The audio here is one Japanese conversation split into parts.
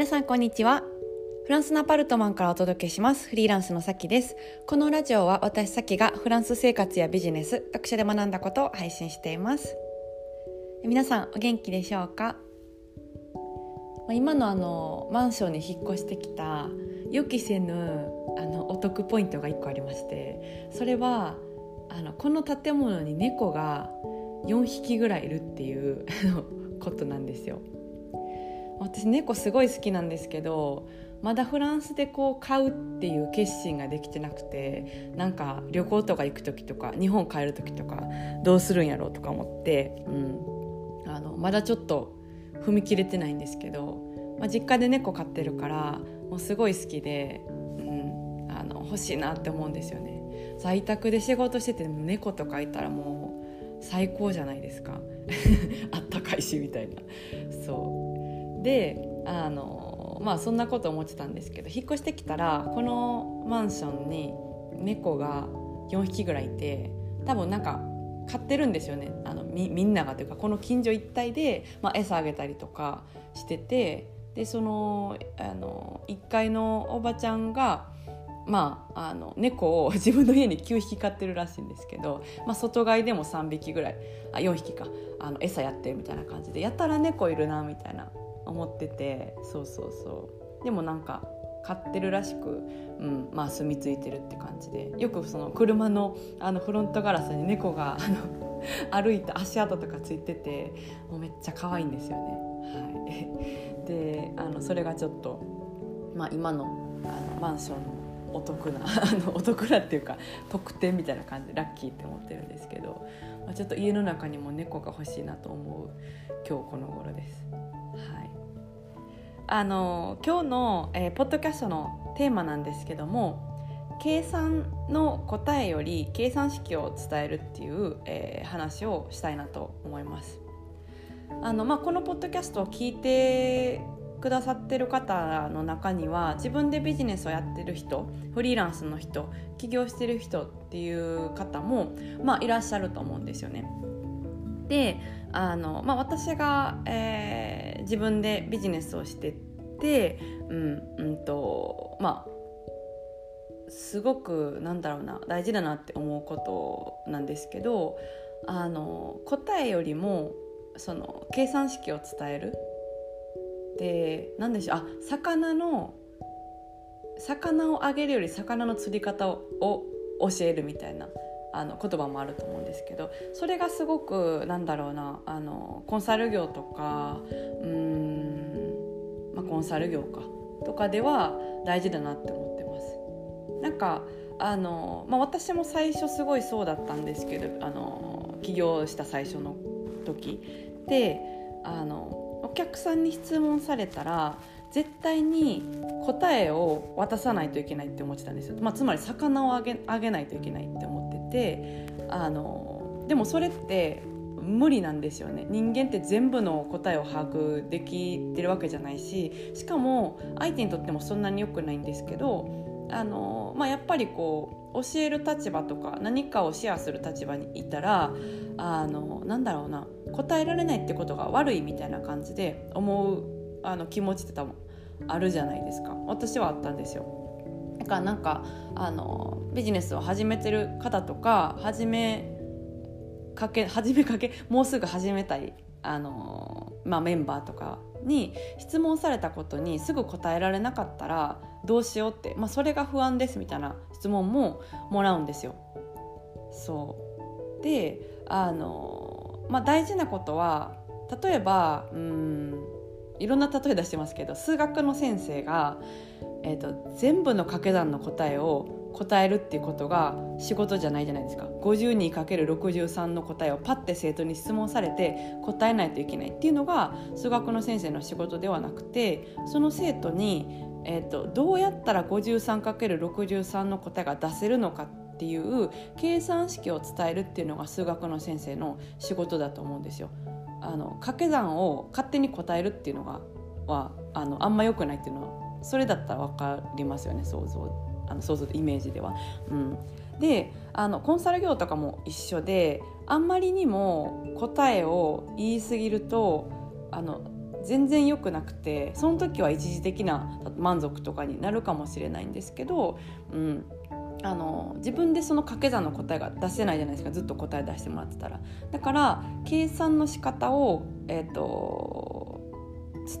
皆さんこんにちは。フランスのアパルトマンからお届けします。フリーランスのさきです。このラジオは私さきがフランス生活やビジネス読書で学んだことを配信しています。皆さんお元気でしょうか？今のあのマンションに引っ越してきた予期せぬあのお得ポイントが1個ありましてそれはあのこの建物に猫が4匹ぐらいいるっていうことなんですよ。私猫すごい好きなんですけどまだフランスでこう買うっていう決心ができてなくてなんか旅行とか行く時とか日本帰る時とかどうするんやろうとか思って、うん、あのまだちょっと踏み切れてないんですけど、まあ、実家で猫飼ってるからもうすごい好きで、うん、あの欲しいなって思うんですよね。在宅で仕事してて猫とかいたらもう最高じゃないですか。あったかいしみたいな。そう。であのまあそんなこと思ってたんですけど引っ越してきたらこのマンションに猫が4匹ぐらいいて多分なんか飼ってるんですよね。あのみんながというかこの近所一帯で、まあ、餌あげたりとかしててでそのあの1階のおばちゃんがまあ、あの猫を 自分の家に9匹飼ってるらしいんですけど、まあ、外飼いでも3匹ぐらいあ4匹かあの餌やってるみたいな感じでやたら猫いるなみたいな思っててそうそうそうでもなんか飼ってるらしく、うんまあ、住み着いてるって感じでよくその車のあのフロントガラスに猫があの 歩いた足跡とかついててもうめっちゃ可愛いんですよね。はい、であのそれがちょっと、まあ、今のあのマンションのお得な あのお得なっていうか特典みたいな感じでラッキーって思ってるんですけど、まあ、ちょっと家の中にも猫が欲しいなと思う今日この頃です。はいあの今日の、えー、ポッドキャストのテーマなんですけども計算の答えより計算式を伝えるっていう、えー、話をしたいなと思います。あのまあ、このポッドキャストを聞いてくださってる方の中には自分でビジネスをやってる人フリーランスの人起業してる人っていう方も、まあ、いらっしゃると思うんですよね。であの、まあ、私が、えー、自分でビジネスをしてって、うんうんとまあ、すごくなんだろうな大事だなって思うことなんですけどあの答えよりもその計算式を伝える。で何でしょうあ魚の魚をあげるより魚の釣り方を教えるみたいな。あの言葉もあると思うんですけどそれがすごくなんだろうなあのコンサル業とかうん、まあ、コンサル業かとかでは大事だなって思ってます。なんかあの、まあ、私も最初すごいそうだったんですけどあの起業した最初の時であのお客さんに質問されたら絶対に答えを渡さないといけないって思ってたんですよ、まあ、つまり魚をあげあげないといけないって思っててあのでもそれって無理なんですよね。人間って全部の答えを把握できてるわけじゃないししかも相手にとってもそんなに良くないんですけどあの、まあ、やっぱりこう教える立場とか何かをシェアする立場にいたらあのなんだろうな答えられないってことが悪いみたいな感じで思うあの気持ちって多分あるじゃないですか。私はあったんですよ。だからなんかあのビジネスを始めてる方とか始めかけ始めかけもうすぐ始めたいあの、まあ、メンバーとかに質問されたことにすぐ答えられなかったらどうしようって、まあ、それが不安ですみたいな質問ももらうんですよ。そう。であの、まあ、大事なことは例えばうんいろんな例え出してますけど数学の先生が、えーと、全部の掛け算の答えを答えるっていうことが仕事じゃないじゃないですか 52×63 の答えをパッて生徒に質問されて答えないといけないっていうのが数学の先生の仕事ではなくてその生徒に、えーと、どうやったら 53×63 の答えが出せるのかっていう計算式を伝えるっていうのが数学の先生の仕事だと思うんですよ。あの掛け算を勝手に答えるっていうのがはあのあんま良くないっていうのはそれだったら分かりますよね想像あの想像イメージでは。うん、であのコンサル業とかも一緒であんまりにも答えを言い過ぎるとあの全然良くなくてその時は一時的な満足とかになるかもしれないんですけど、うん、あの自分でその掛け算の答えが出せないじゃないですか。ずっと答え出してもらってたら。だから計算の仕方を、えーと、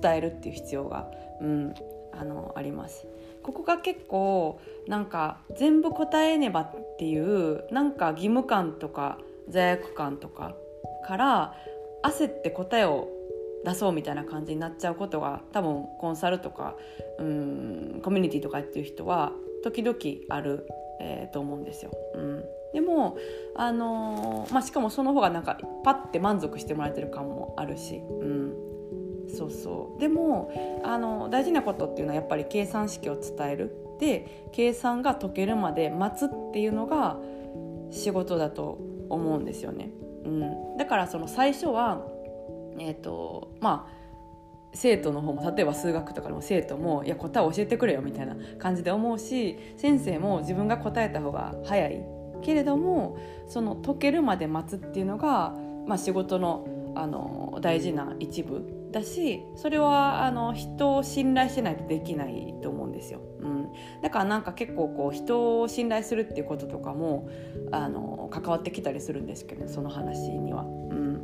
伝えるっていう必要が、うん、あのあります。ここが結構なんか全部答えねばっていうなんか義務感とか罪悪感とかから焦って答えを出そうみたいな感じになっちゃうことが多分コンサルとかうんコミュニティとかやってる人は時々ある、えー、と思うんですよ。うん、でも、あのー、まあ、しかもその方がなんかパッて満足してもらえてる感もあるし、うん、そうそう。でもあの大事なことっていうのはやっぱり計算式を伝える。で計算が解けるまで待つっていうのが仕事だと思うんですよね。うん、だからその最初はえっ、ー、とまあ生徒の方も例えば数学とかでも生徒も「いや答え教えてくれよ」みたいな感じで思うし先生も自分が答えた方が早いけれどもその解けるまで待つっていうのが、まあ、仕事のあの大事な一部だしそれはあの人を信頼してないとできないと思うんですよ。うん、だからなんか結構こう人を信頼するっていうこととかもあの関わってきたりするんですけどその話には。うん、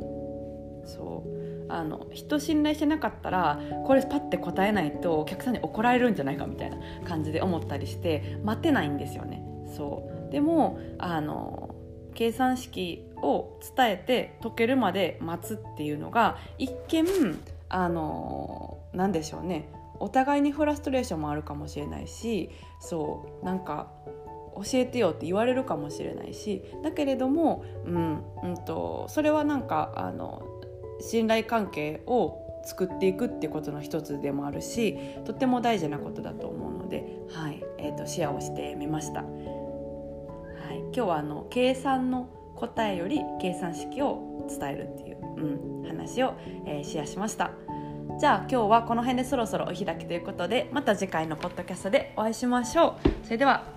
そうあの人信頼してなかったらこれパッて答えないとお客さんに怒られるんじゃないかみたいな感じで思ったりして待てないんですよね。そう。でもあの計算式を伝えて解けるまで待つっていうのが一見あの何でしょうね。お互いにフラストレーションもあるかもしれないしそう。なんか教えてよって言われるかもしれないしだけれども、うんうんと、それはなんかあの信頼関係を作っていくってことの一つでもあるしとっても大事なことだと思うので、はいえーと、シェアをしてみました。はい、今日はあの計算の答えより計算式を伝えるっていう、うん、話を、えー、シェアしました。じゃあ今日はこの辺でそろそろお開きということでまた次回のポッドキャストでお会いしましょう。それでは